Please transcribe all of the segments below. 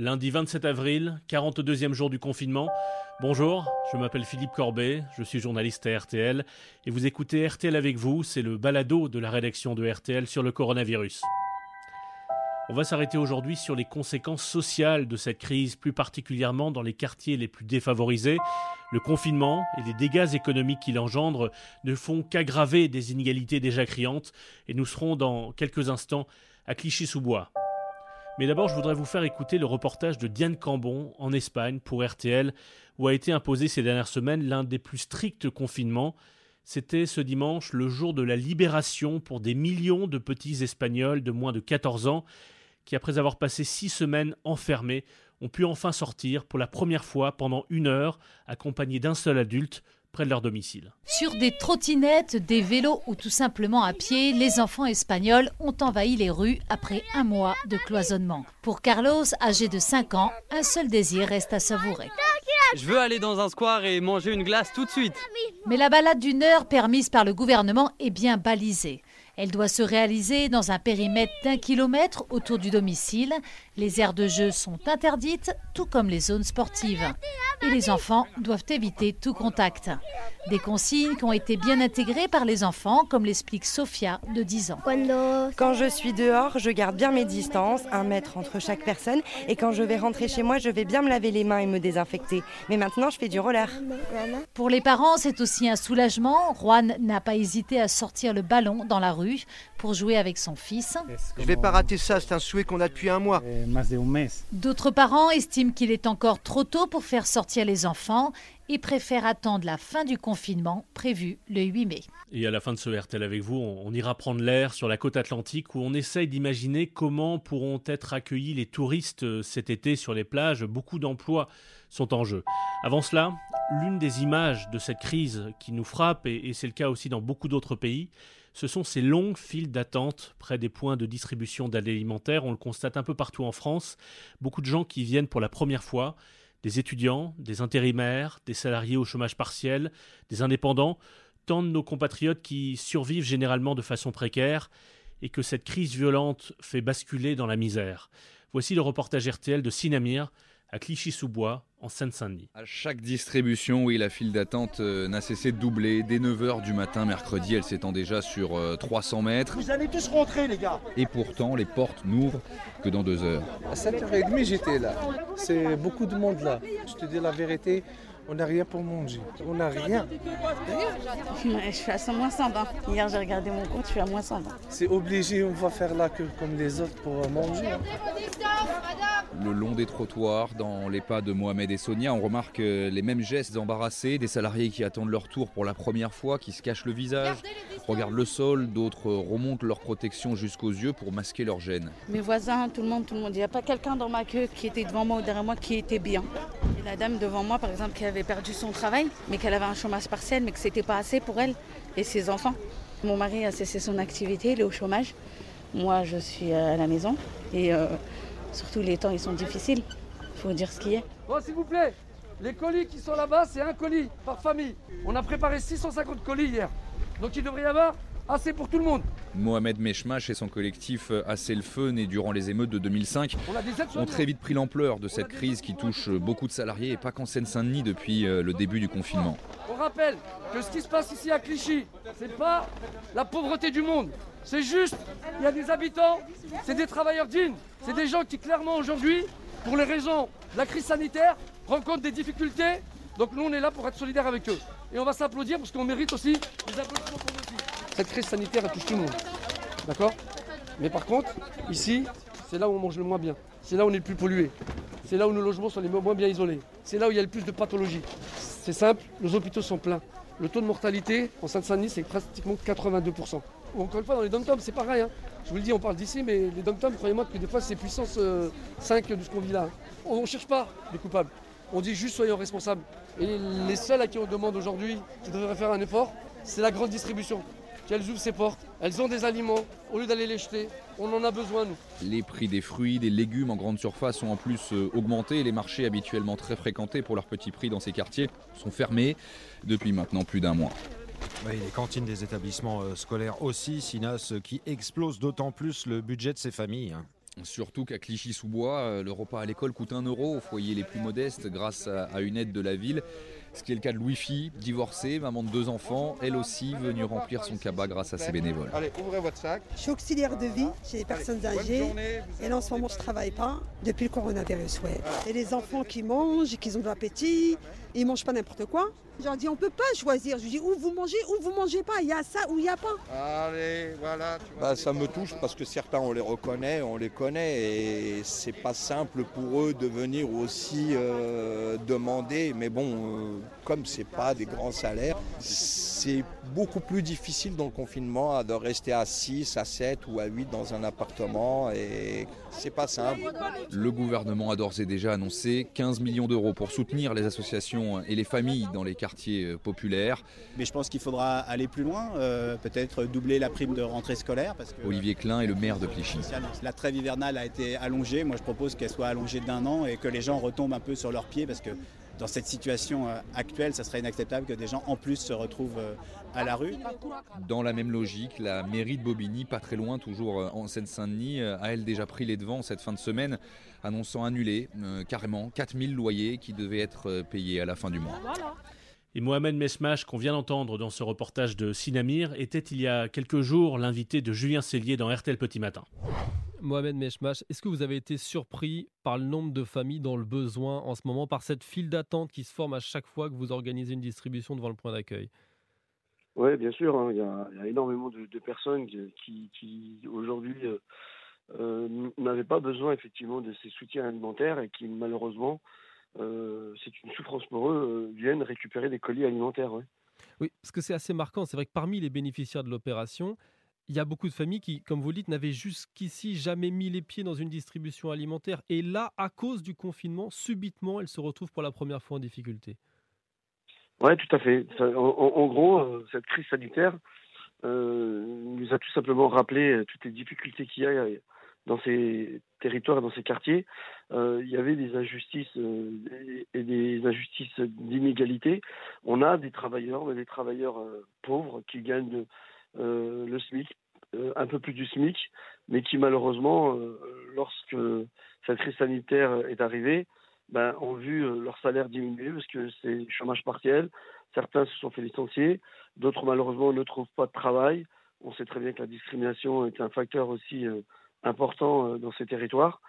Lundi 27 avril, 42e jour du confinement. Bonjour, je m'appelle Philippe Corbet, je suis journaliste à RTL et vous écoutez RTL avec vous, c'est le balado de la rédaction de RTL sur le coronavirus. On va s'arrêter aujourd'hui sur les conséquences sociales de cette crise, plus particulièrement dans les quartiers les plus défavorisés. Le confinement et les dégâts économiques qu'il engendre ne font qu'aggraver des inégalités déjà criantes et nous serons dans quelques instants à Clichy-sous-Bois. Mais d'abord, je voudrais vous faire écouter le reportage de Diane Cambon en Espagne pour RTL, où a été imposé ces dernières semaines l'un des plus stricts confinements. C'était ce dimanche le jour de la libération pour des millions de petits Espagnols de moins de 14 ans qui, après avoir passé six semaines enfermés, ont pu enfin sortir pour la première fois pendant une heure, accompagnés d'un seul adulte, près de leur domicile. Sur des trottinettes, des vélos ou tout simplement à pied, les enfants espagnols ont envahi les rues après un mois de cloisonnement. Pour Carlos, âgé de 5 ans, un seul désir reste à savourer. Je veux aller dans un square et manger une glace tout de suite. Mais la balade d'une heure permise par le gouvernement est bien balisée. Elle doit se réaliser dans un périmètre d'un kilomètre autour du domicile. Les aires de jeu sont interdites, tout comme les zones sportives. Et les enfants doivent éviter tout contact. Des consignes qui ont été bien intégrées par les enfants, comme l'explique Sofia, de 10 ans. Quand je suis dehors, je garde bien mes distances, un mètre entre chaque personne. Et quand je vais rentrer chez moi, je vais bien me laver les mains et me désinfecter. Mais maintenant, je fais du roller. Pour les parents, c'est aussi un soulagement. Juan n'a pas hésité à sortir le ballon dans la rue pour jouer avec son fils. Je vais pas rater ça, c'est un souhait qu'on a depuis un mois. D'autres parents estiment qu'il est encore trop tôt pour faire sortir les enfants et préfèrent attendre la fin du confinement prévu le 8 mai. Et à la fin de ce RTL avec vous, on ira prendre l'air sur la côte atlantique où on essaye d'imaginer comment pourront être accueillis les touristes euh, cet été sur les plages. Beaucoup d'emplois sont en jeu. Avant cela, l'une des images de cette crise qui nous frappe, et c'est le cas aussi dans beaucoup d'autres pays, ce sont ces longues files d'attente près des points de distribution d'aide alimentaire. On le constate un peu partout en France. Beaucoup de gens qui viennent pour la première fois, des étudiants, des intérimaires, des salariés au chômage partiel, des indépendants, tant de nos compatriotes qui survivent généralement de façon précaire et que cette crise violente fait basculer dans la misère. Voici le reportage RTL de Sinamir à Clichy-sous-Bois, en Seine-Saint-Denis. À chaque distribution, oui, la file d'attente euh, n'a cessé de doubler. Dès 9h du matin, mercredi, elle s'étend déjà sur 300 euh, mètres. Vous allez tous rentrer, les gars Et pourtant, les portes n'ouvrent que dans deux heures. À 7h30, j'étais là. C'est beaucoup de monde là. Je te dis la vérité, on n'a rien pour manger. On n'a rien. Je suis à 120. Hier, j'ai regardé mon compte, je suis à moins 120. C'est obligé, on va faire là que comme les autres pour manger. Hein. Le long des trottoirs, dans les pas de Mohamed et Sonia, on remarque euh, les mêmes gestes embarrassés, des salariés qui attendent leur tour pour la première fois, qui se cachent le visage, regardent le sol, d'autres remontent leur protection jusqu'aux yeux pour masquer leur gêne. Mes voisins, tout le monde, tout le monde. Il n'y a pas quelqu'un dans ma queue qui était devant moi ou derrière moi qui était bien. La dame devant moi, par exemple, qui avait perdu son travail, mais qu'elle avait un chômage partiel, mais que c'était pas assez pour elle et ses enfants. Mon mari a cessé son activité, il est au chômage. Moi, je suis à la maison et euh, surtout les temps, ils sont difficiles. Il faut dire ce qui est. Bon, s'il vous plaît, les colis qui sont là-bas, c'est un colis par famille. On a préparé 650 colis hier. Donc il devrait y avoir assez pour tout le monde. Mohamed Meshmash et son collectif Assez le feu, né durant les émeutes de 2005, ont très vite pris l'ampleur de cette crise qui touche beaucoup de salariés et pas qu'en Seine-Saint-Denis depuis euh, le début du confinement. On rappelle que ce qui se passe ici à Clichy, c'est pas la pauvreté du monde. C'est juste, il y a des habitants, c'est des travailleurs dignes, c'est des gens qui clairement aujourd'hui, pour les raisons de la crise sanitaire, rencontrent des difficultés. Donc nous on est là pour être solidaires avec eux. Et on va s'applaudir parce qu'on mérite aussi des applaudissements pour nous aussi. Cette crise sanitaire elle touche tout le monde. D'accord? Mais par contre, ici, c'est là où on mange le moins bien. C'est là où on est le plus pollué. C'est là où nos logements sont les moins bien isolés. C'est là où il y a le plus de pathologies. C'est simple, nos hôpitaux sont pleins. Le taux de mortalité en Seine-Saint-Denis, c'est pratiquement 82%. Encore une fois, dans les dom c'est pareil. Hein. Je vous le dis, on parle d'ici, mais les dom croyez-moi que des fois, c'est puissance 5 euh, de ce qu'on vit là. On ne cherche pas des coupables. On dit juste soyons responsables. Et les seuls à qui on demande aujourd'hui qui devraient faire un effort, c'est la grande distribution qu'elles ouvrent ses portes. Elles ont des aliments, au lieu d'aller les jeter, on en a besoin nous. Les prix des fruits, des légumes en grande surface ont en plus euh, augmenté. Les marchés habituellement très fréquentés pour leurs petits prix dans ces quartiers sont fermés depuis maintenant plus d'un mois. Oui, les cantines des établissements euh, scolaires aussi, Sinas, qui explosent d'autant plus le budget de ces familles. Surtout qu'à Clichy-sous-Bois, le repas à l'école coûte 1 euro aux foyers les plus modestes grâce à une aide de la ville. Ce qui est le cas de Louis-Fille, divorcée, maman de deux enfants, elle aussi venue remplir son cabas grâce à ses bénévoles. Allez, ouvrez votre sac. Je suis auxiliaire de vie chez les personnes âgées. Et là, en ce moment, je ne travaille pas depuis le coronavirus. Ouais. Et les enfants qui mangent, qui ont de l'appétit, ils ne mangent pas n'importe quoi. Je leur dis, on ne peut pas choisir. Je dis, où vous mangez, où vous mangez pas. Il y a ça ou il n'y a pas. Allez, voilà. bah, ça me touche parce que certains, on les reconnaît, on les connaît. Et c'est pas simple pour eux de venir aussi euh, demander. Mais bon, euh, comme c'est pas des grands salaires, c'est beaucoup plus difficile dans le confinement de rester à 6, à 7 ou à 8 dans un appartement. Et c'est pas simple. Le gouvernement a d'ores et déjà annoncé 15 millions d'euros pour soutenir les associations et les familles dans les quartiers euh, populaire. Mais je pense qu'il faudra aller plus loin, euh, peut-être doubler la prime de rentrée scolaire. Parce que Olivier Klein est le maire de Clichy. La trêve hivernale a été allongée. Moi, je propose qu'elle soit allongée d'un an et que les gens retombent un peu sur leurs pieds parce que dans cette situation euh, actuelle, ça serait inacceptable que des gens en plus se retrouvent à la rue. Dans la même logique, la mairie de Bobigny, pas très loin, toujours en Seine-Saint-Denis, a elle déjà pris les devants cette fin de semaine, annonçant annuler carrément 4000 loyers qui devaient être payés à la fin du mois. Et Mohamed Mesmash, qu'on vient d'entendre dans ce reportage de Sinamir, était il y a quelques jours l'invité de Julien Cellier dans RTL Petit Matin. Mohamed Mesmash, est-ce que vous avez été surpris par le nombre de familles dans le besoin en ce moment, par cette file d'attente qui se forme à chaque fois que vous organisez une distribution devant le point d'accueil? Oui, bien sûr. Hein. il, y a, énormément de, personnes qui, aujourd'hui euh, euh, n'avaient pas besoin effectivement de ces soutiens alimentaires et qui malheureusement euh, c'est une souffrance pour eux, euh, viennent récupérer des colis alimentaires. Oui, parce que c'est assez marquant. C'est vrai que parmi les bénéficiaires de l'opération, il y a beaucoup de familles qui, comme vous le dites, n'avaient jusqu'ici jamais mis les pieds dans une distribution alimentaire. Et là, à cause du confinement, subitement, elles se retrouvent pour la première fois en difficulté. Oui, tout à fait. en, gros, euh, cette crise sanitaire nous a tout simplement rappelé toutes les difficultés qu'il y a dans ces territoires et dans ces quartiers, euh, il y avait des injustices euh, et des injustices d'inégalité. On a des travailleurs, a des travailleurs euh, pauvres qui gagnent le SMIC, un peu plus du SMIC, mais qui malheureusement, lorsque cette crise sanitaire est arrivée, ben, ont vu leur salaire diminuer parce que c'est chômage partiel. Certains se sont fait licencier, d'autres malheureusement ne trouvent pas de travail. On sait très bien que la discrimination est un facteur aussi important euh, dans ces territoires.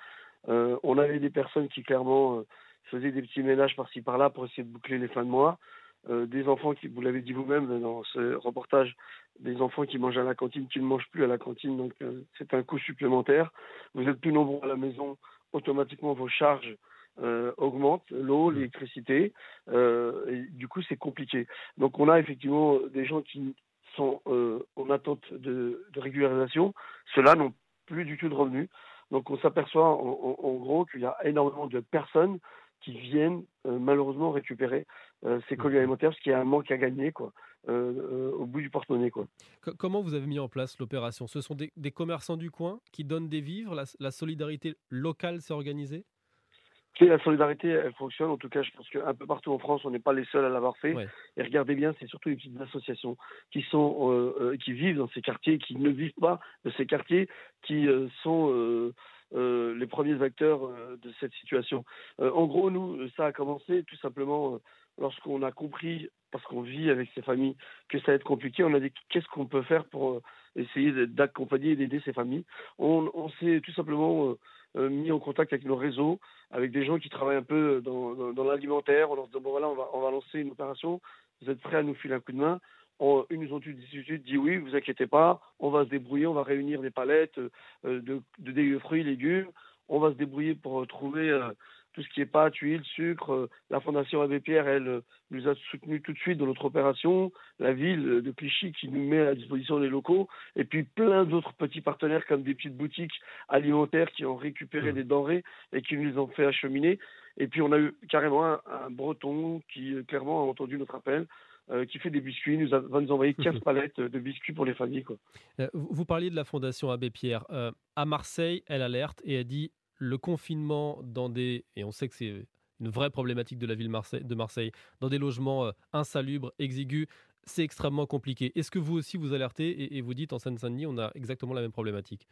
Euh, on avait des personnes qui clairement euh, faisaient des petits ménages par-ci par-là pour essayer de boucler les fins de mois. des enfants qui, vous l'avez dit vous-même dans ce reportage, des enfants qui mangent à la cantine, qui ne mangent plus à la cantine, donc c'est un coût supplémentaire. Vous êtes plus nombreux à la maison, automatiquement vos charges augmentent, l'eau, l'électricité, et du coup c'est compliqué. Donc on a effectivement des gens qui sont en attente de, de régularisation. Ceux-là n'ont plus du tout de revenus. Donc on s'aperçoit en, gros qu'il y a énormément de personnes qui viennent euh, malheureusement récupérer euh, ces colis mmh. alimentaires, parce qu'il y a un manque à gagner quoi, euh, au bout du porte-monnaie. Quoi. comment vous avez mis en place l'opération? Ce sont des, commerçants du coin qui donnent des vivres, la solidarité locale s'est organisée? La solidarité, elle fonctionne. En tout cas, je pense qu'un peu partout en France, on n'est pas les seuls à l'avoir fait. Et regardez bien, c'est surtout les petites associations qui sont, euh, euh, qui vivent dans ces quartiers, qui ne vivent pas de ces quartiers, qui euh, sont les premiers acteurs de cette situation. en gros, nous, ça a commencé tout simplement lorsqu'on a compris, parce qu'on vit avec ces familles, que ça va être compliqué. On a dit qu'est-ce qu'on peut faire pour essayer d'accompagner et d'aider ces familles? On, on s'est tout simplement mis en contact avec nos réseaux, avec des gens qui travaillent un peu dans, l'alimentaire. On leur dit bon voilà, on va, on lancer une opération. Vous êtes prêts à nous filer un coup de main? Ils nous ont de dit oui, vous inquiétez pas, on va se débrouiller, on va réunir des palettes euh, de, de, fruits, légumes, on va se débrouiller pour trouver euh, tout ce qui est pâte, huile, sucre. Euh, la Fondation Abbé Pierre, elle, euh, nous a soutenus tout de suite dans notre opération. La ville de Clichy qui nous met à disposition des locaux. Et puis plein d'autres petits partenaires comme des petites boutiques alimentaires qui ont récupéré mmh. des denrées et qui nous les ont fait acheminer. Et puis on a eu carrément un, breton qui euh, clairement a entendu notre appel. qui fait des biscuits, nous va nous envoyer 15 palettes de biscuits pour les familles. Quoi. vous parliez de la Fondation Abbé Pierre. à Marseille, elle alerte et elle dit le confinement dans des, et on sait que c'est une vraie problématique de la ville de Marseille, dans des logements euh, insalubres, exigus, c'est extrêmement compliqué. Est-ce que vous aussi vous alertez et, vous dites en Seine-Saint-Denis, on a exactement la même problématique?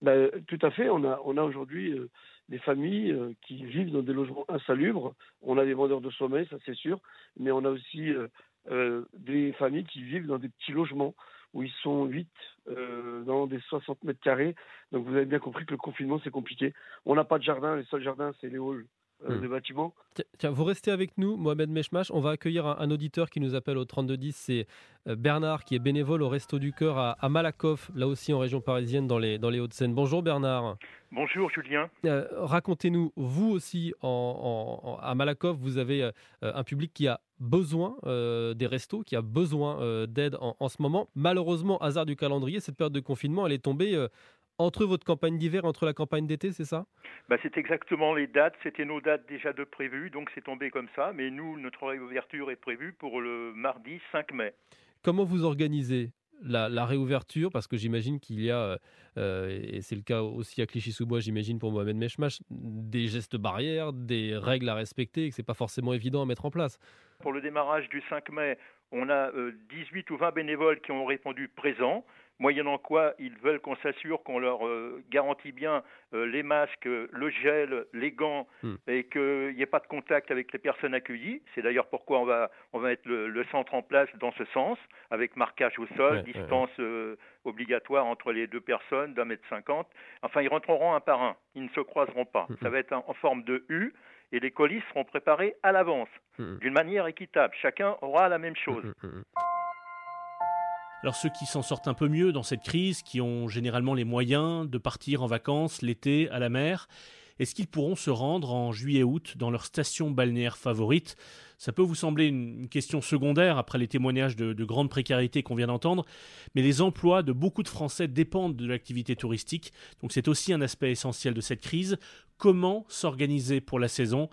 Ben, tout à fait. On a, on a aujourd'hui euh, des familles euh, qui vivent dans des logements insalubres. On a des vendeurs de sommeil, ça c'est sûr, mais on a aussi des familles qui vivent dans des petits logements où ils sont 8 dans des 60 mètres carrés. Donc vous avez bien compris que le confinement c'est compliqué. On n'a pas de jardin, les seuls jardins c'est les halls euh, hmm. bâtiments. Tiens, vous restez avec nous, Mohamed Meshmash. On va accueillir un, auditeur qui nous appelle au 3210. C'est euh, Bernard, qui est bénévole au Resto du Cœur à, Malakoff, là aussi en région parisienne, dans les, dans les Hauts-de-Seine. Bonjour Bernard. Bonjour Julien. Euh, racontez-nous, vous aussi, en, à Malakoff, vous avez un public qui a besoin des restos, qui a besoin d'aide en, ce moment. Malheureusement, hasard du calendrier, cette période de confinement, elle est tombée entre votre campagne d'hiver entre la campagne d'été, c'est ça? Bah, C'est exactement les dates. C'était nos dates déjà de prévues, donc c'est tombé comme ça. Mais nous, notre réouverture est prévue pour le mardi 5 mai. Comment vous organisez la, réouverture? Parce que j'imagine qu'il y a, euh, et c'est le cas aussi à Clichy-sous-Bois, j'imagine pour Mohamed Meshmash, des gestes barrières, des règles à respecter et que ce n'est pas forcément évident à mettre en place. Pour le démarrage du 5 mai, on a 18 euh, ou 20 bénévoles qui ont répondu présents moyennant quoi ils veulent qu'on s'assure qu'on leur euh, garantit bien euh, les masques, le gel, les gants hmm. et qu'il n'y ait pas de contact avec les personnes accueillies. C'est d'ailleurs pourquoi on va, on va mettre le, centre en place dans ce sens, avec marquage au sol, distance euh, obligatoire entre les deux personnes d'un mètre cinquante. Enfin, ils rentreront un par un, ils ne se croiseront pas. Hmm. Ça va être en forme de U et les colis seront préparés à l'avance, hmm. d'une manière équitable. Chacun aura la même chose. Alors ceux qui s'en sortent un peu mieux dans cette crise, qui ont généralement les moyens de partir en vacances l'été à la mer, est-ce qu'ils pourront se rendre en juillet-août dans leur station balnéaire favorite? Ça peut vous sembler une question secondaire après les témoignages de, de grande précarité qu'on vient d'entendre, mais les emplois de beaucoup de Français dépendent de l'activité touristique, donc c'est aussi un aspect essentiel de cette crise. Comment s'organiser pour la saison?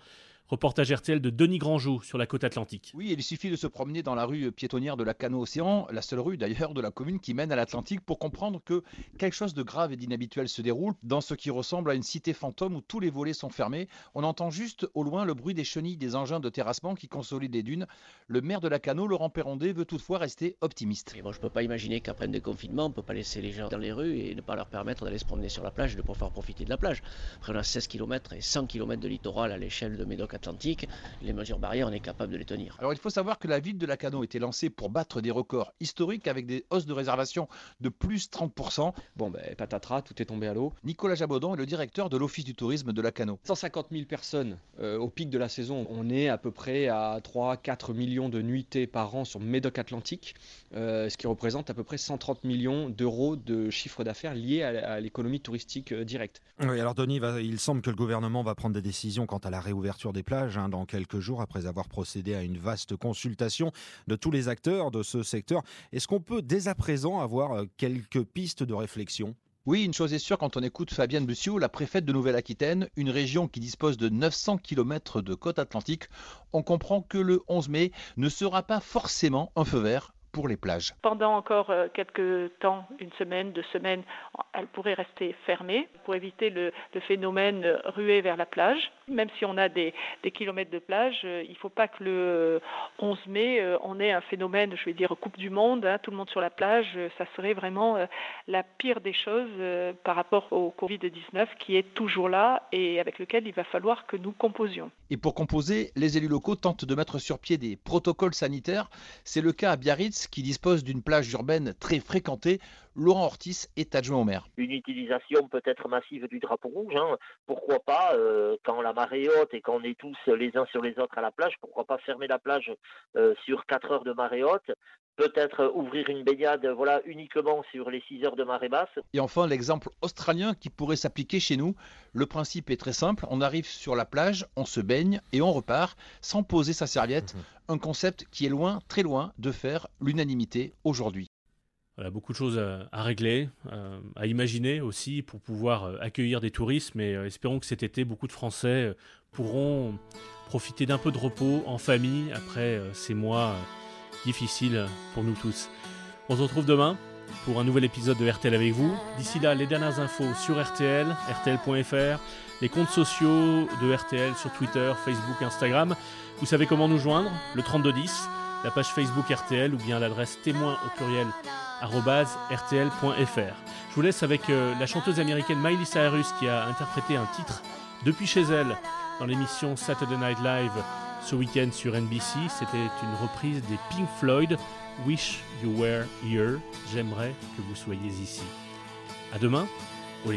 Reportage RTL de Denis Grandjou sur la côte atlantique. Oui, il suffit de se promener dans la rue piétonnière de la Cano Océan, la seule rue d'ailleurs de la commune qui mène à l'Atlantique, pour comprendre que quelque chose de grave et d'inhabituel se déroule dans ce qui ressemble à une cité fantôme où tous les volets sont fermés. On entend juste au loin le bruit des chenilles des engins de terrassement qui consolident les dunes. Le maire de la Cano, Laurent Perrondé, veut toutefois rester optimiste. Et bon, je ne peux pas imaginer qu'après le confinement, on ne peut pas laisser les gens dans les rues et ne pas leur permettre d'aller se promener sur la plage et de pouvoir profiter de la plage. Après, on a 16 km et 100 km de littoral à l'échelle de Médoc-Atlantique les mesures barrières, on est capable de les tenir. Alors il faut savoir que la ville de Lacanau était lancée pour battre des records historiques avec des hausses de réservation de plus 30%. Bon, ben patatras, tout est tombé à l'eau. Nicolas Jabodon est le directeur de l'Office du tourisme de Lacanau. 150 000 personnes euh, au pic de la saison. On est à peu près à 3-4 millions de nuitées par an sur Médoc Atlantique, euh, ce qui représente à peu près 130 millions d'euros de chiffre d'affaires liés à, l'économie touristique euh, directe. Oui, alors Denis, il semble que le gouvernement va prendre des décisions quant à la réouverture des hein, dans quelques quelques jours après avoir procédé à une vaste consultation de tous les acteurs de ce secteur. Est-ce qu'on peut dès à présent avoir euh, quelques pistes de réflexion? Oui, une chose est sûre quand on écoute Fabienne Bussiou, la préfète de Nouvelle-Aquitaine, une région qui dispose de 900 km de côte atlantique, on comprend que le 11 mai ne sera pas forcément un feu vert pour les plages. Pendant encore euh, quelques temps, une semaine, deux semaines, elle pourrait rester fermée pour éviter le, phénomène rué vers la plage. Même si on a des, kilomètres de plage, euh, il ne faut pas que le 11 mai, euh, on ait un phénomène, je vais dire, Coupe du Monde, hein, tout le monde sur la plage. Ça serait vraiment la pire des choses par rapport au Covid-19 qui est toujours là et avec lequel il va falloir que nous composions. Et pour composer, les élus locaux tentent de mettre sur pied des protocoles sanitaires. C'est le cas à Biarritz qui dispose d'une plage urbaine très fréquentée. Laurent Ortiz est adjoint au maire. Une utilisation peut-être massive du drapeau rouge, hein. pourquoi pas, euh, quand la marée haute et qu'on est tous les uns sur les autres à la plage, pourquoi pas fermer la plage euh, sur 4 heures de marée haute peut-être ouvrir une baignade voilà, uniquement sur les 6 heures de marée basse. Et enfin, l'exemple australien qui pourrait s'appliquer chez nous. Le principe est très simple, on arrive sur la plage, on se baigne et on repart sans poser sa serviette. Mhm. Un concept qui est loin, très loin de faire l'unanimité aujourd'hui. Voilà, beaucoup de choses à, régler, euh, à imaginer aussi pour pouvoir euh, accueillir des touristes. Mais euh, espérons que cet été, beaucoup de Français pourront profiter d'un peu de repos en famille après ces mois difficile pour nous tous. On se retrouve demain pour un nouvel épisode de RTL avec vous. D'ici là, les dernières infos sur RTL, rtl.fr, les comptes sociaux de RTL sur Twitter, Facebook, Instagram. Vous savez comment nous joindre Le 3210, la page Facebook RTL ou bien l'adresse témoin au pluriel rtl.fr. Je vous laisse avec euh, la chanteuse américaine Miley Cyrus qui a interprété un titre depuis chez elle dans l'émission Saturday Night Live ce week-end sur NBC, c'était une reprise des Pink Floyd Wish You Were Here. J'aimerais que vous soyez ici. À demain, au